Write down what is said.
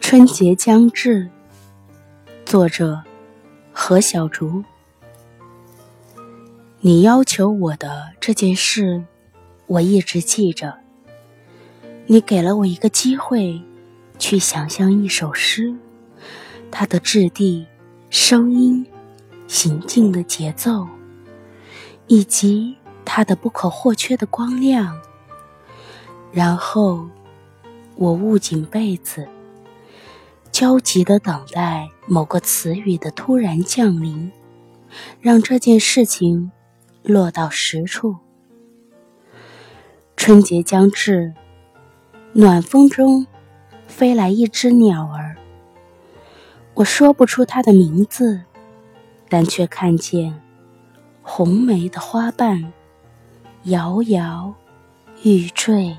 春节将至，作者何小竹。你要求我的这件事，我一直记着。你给了我一个机会，去想象一首诗，它的质地、声音、行进的节奏，以及它的不可或缺的光亮。然后，我捂紧被子。焦急的等待某个词语的突然降临，让这件事情落到实处。春节将至，暖风中飞来一只鸟儿。我说不出它的名字，但却看见红梅的花瓣摇摇欲坠。